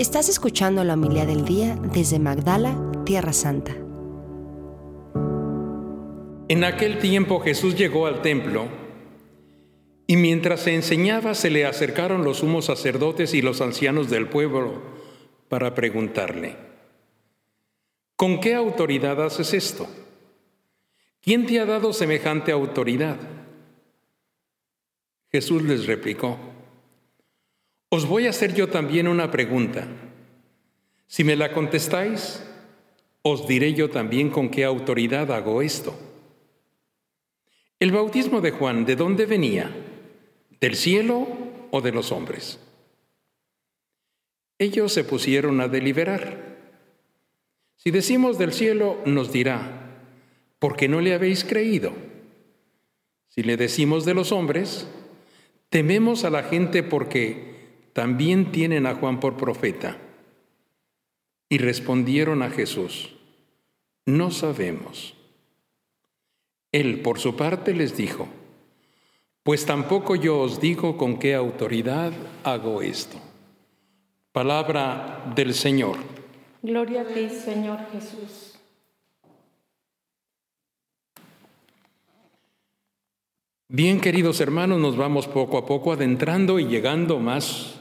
Estás escuchando la humildad del día desde Magdala, Tierra Santa. En aquel tiempo Jesús llegó al templo y mientras se enseñaba se le acercaron los sumos sacerdotes y los ancianos del pueblo para preguntarle, ¿con qué autoridad haces esto? ¿Quién te ha dado semejante autoridad? Jesús les replicó, os voy a hacer yo también una pregunta. Si me la contestáis, os diré yo también con qué autoridad hago esto. El bautismo de Juan, ¿de dónde venía? ¿Del cielo o de los hombres? Ellos se pusieron a deliberar. Si decimos del cielo, nos dirá, ¿por qué no le habéis creído? Si le decimos de los hombres, tememos a la gente porque también tienen a Juan por profeta. Y respondieron a Jesús, no sabemos. Él, por su parte, les dijo, pues tampoco yo os digo con qué autoridad hago esto. Palabra del Señor. Gloria a ti, Señor Jesús. Bien, queridos hermanos, nos vamos poco a poco adentrando y llegando más,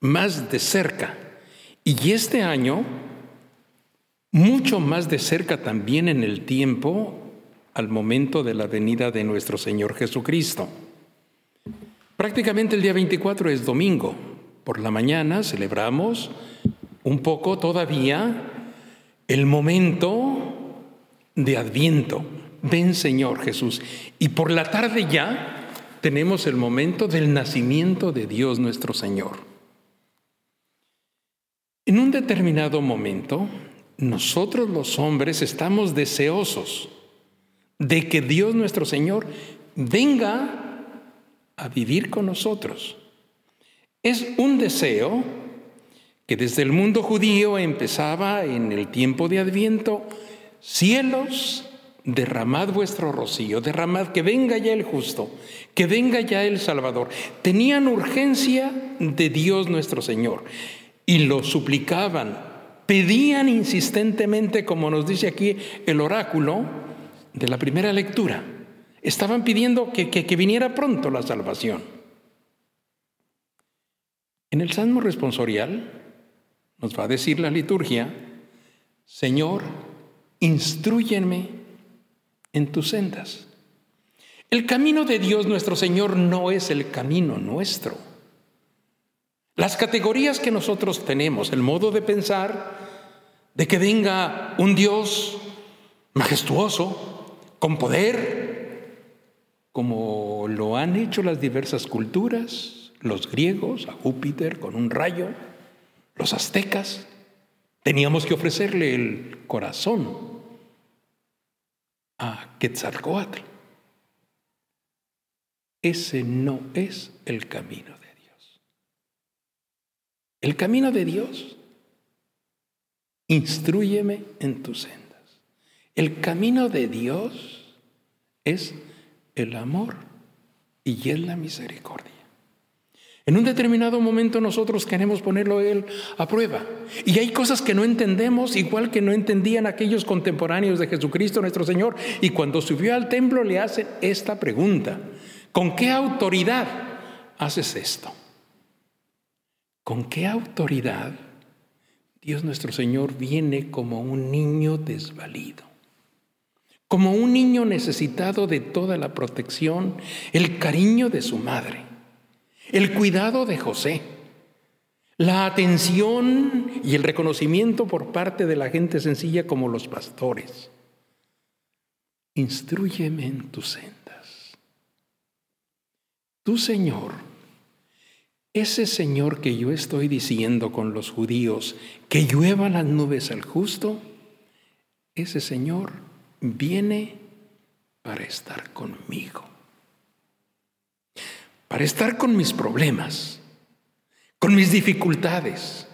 más de cerca. Y este año, mucho más de cerca también en el tiempo, al momento de la venida de nuestro Señor Jesucristo. Prácticamente el día 24 es domingo. Por la mañana celebramos un poco todavía el momento de Adviento. Ven Señor Jesús. Y por la tarde ya tenemos el momento del nacimiento de Dios nuestro Señor. En un determinado momento, nosotros los hombres estamos deseosos de que Dios nuestro Señor venga a vivir con nosotros. Es un deseo que desde el mundo judío empezaba en el tiempo de Adviento, cielos, derramad vuestro rocío, derramad que venga ya el justo, que venga ya el Salvador. Tenían urgencia de Dios nuestro Señor y lo suplicaban, pedían insistentemente, como nos dice aquí el oráculo, de la primera lectura. Estaban pidiendo que, que, viniera pronto la salvación. En el Salmo responsorial nos va a decir la liturgia, Señor, instruyeme en tus sendas. El camino de Dios nuestro Señor no es el camino nuestro. Las categorías que nosotros tenemos, el modo de pensar, de que venga un Dios majestuoso, con poder, como lo han hecho las diversas culturas, los griegos, a Júpiter con un rayo, los aztecas. Teníamos que ofrecerle el corazón a Quetzalcoatl. Ese no es el camino de. El camino de Dios, instruyeme en tu sendas. El camino de Dios es el amor y es la misericordia. En un determinado momento nosotros queremos ponerlo Él a prueba. Y hay cosas que no entendemos, igual que no entendían aquellos contemporáneos de Jesucristo nuestro Señor. Y cuando subió al templo le hacen esta pregunta. ¿Con qué autoridad haces esto? ¿Con qué autoridad Dios nuestro Señor viene como un niño desvalido? como un niño necesitado de toda la protección, el cariño de su madre, el cuidado de José, la atención y el reconocimiento por parte de la gente sencilla como los pastores. Instruyeme en tus sendas. Tu Señor, ese Señor que yo estoy diciendo con los judíos, que llueva las nubes al justo, ese Señor viene para estar conmigo, para estar con mis problemas, con mis dificultades,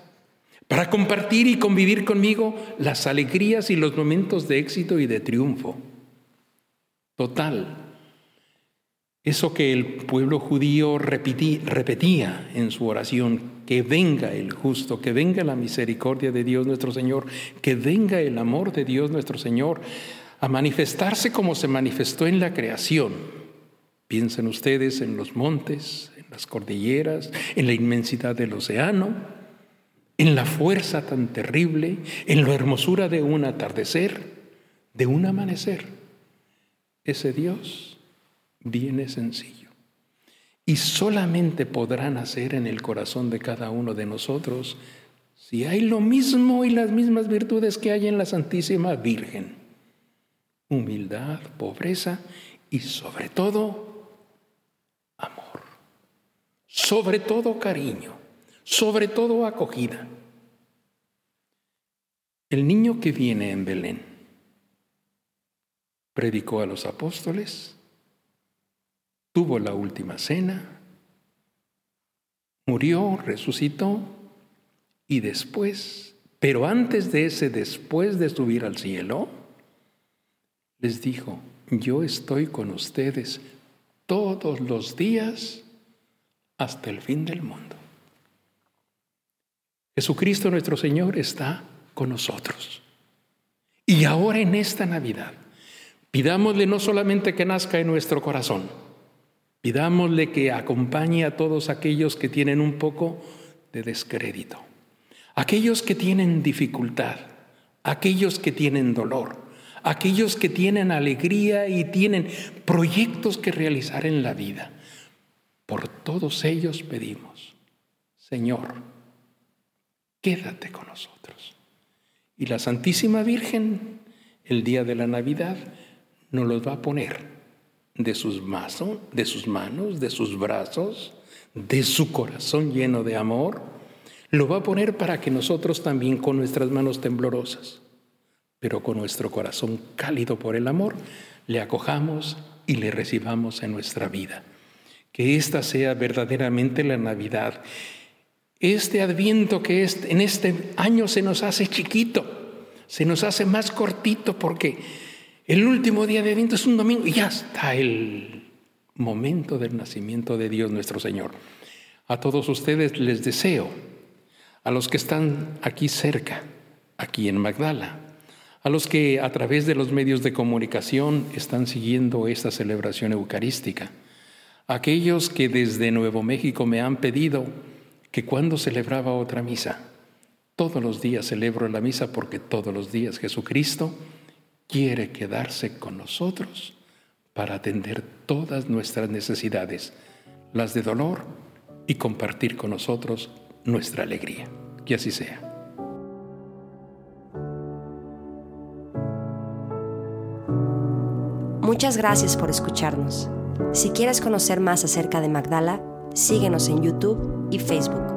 para compartir y convivir conmigo las alegrías y los momentos de éxito y de triunfo. Total, Eso que el pueblo judío repetía en su oración, que venga el justo, que venga la misericordia de Dios nuestro Señor, que venga el amor de Dios nuestro Señor, a manifestarse como se manifestó en la creación. Piensen ustedes en los montes, en las cordilleras, en la inmensidad del océano, en la fuerza tan terrible, en la hermosura de un atardecer, de un amanecer. Ese Dios viene sencillo. Y solamente podrán hacer en el corazón de cada uno de nosotros si hay lo mismo y las mismas virtudes que hay en la Santísima Virgen. Humildad, pobreza y sobre todo amor. Sobre todo cariño. Sobre todo acogida. El niño que viene en Belén predicó a los apóstoles, tuvo la última cena, murió, resucitó y después, pero antes de ese después de subir al cielo, les dijo, yo estoy con ustedes todos los días hasta el fin del mundo. Jesucristo nuestro Señor está con nosotros. Y ahora en esta Navidad, pidámosle no solamente que nazca en nuestro corazón, Pidámosle que acompañe a todos aquellos que tienen un poco de descrédito, aquellos que tienen dificultad, aquellos que tienen dolor, aquellos que tienen alegría y tienen proyectos que realizar en la vida. Por todos ellos pedimos, Señor, quédate con nosotros. Y la Santísima Virgen, el día de la Navidad, nos los va a poner de sus, manos, de sus manos, de sus brazos, de su corazón lleno de amor, lo va a poner para que nosotros también con nuestras manos temblorosas, pero con nuestro corazón cálido por el amor, le acojamos y le recibamos en nuestra vida. Que esta sea verdaderamente la Navidad. Este adviento que es, en este año se nos hace chiquito, se nos hace más cortito porque el último día de viento es un domingo y ya está el momento del nacimiento de Dios nuestro Señor. A todos ustedes les deseo, a los que están aquí cerca, aquí en Magdala, a los que a través de los medios de comunicación están siguiendo esta celebración eucarística, aquellos que desde Nuevo México me han pedido que cuando celebraba otra misa, todos los días celebro la misa porque todos los días Jesucristo quiere quedarse con nosotros para atender todas nuestras necesidades, las de dolor, y compartir con nosotros nuestra alegría. Que así sea. Muchas gracias por escucharnos. Si quieres conocer más acerca de Magdala, síguenos en YouTube y Facebook.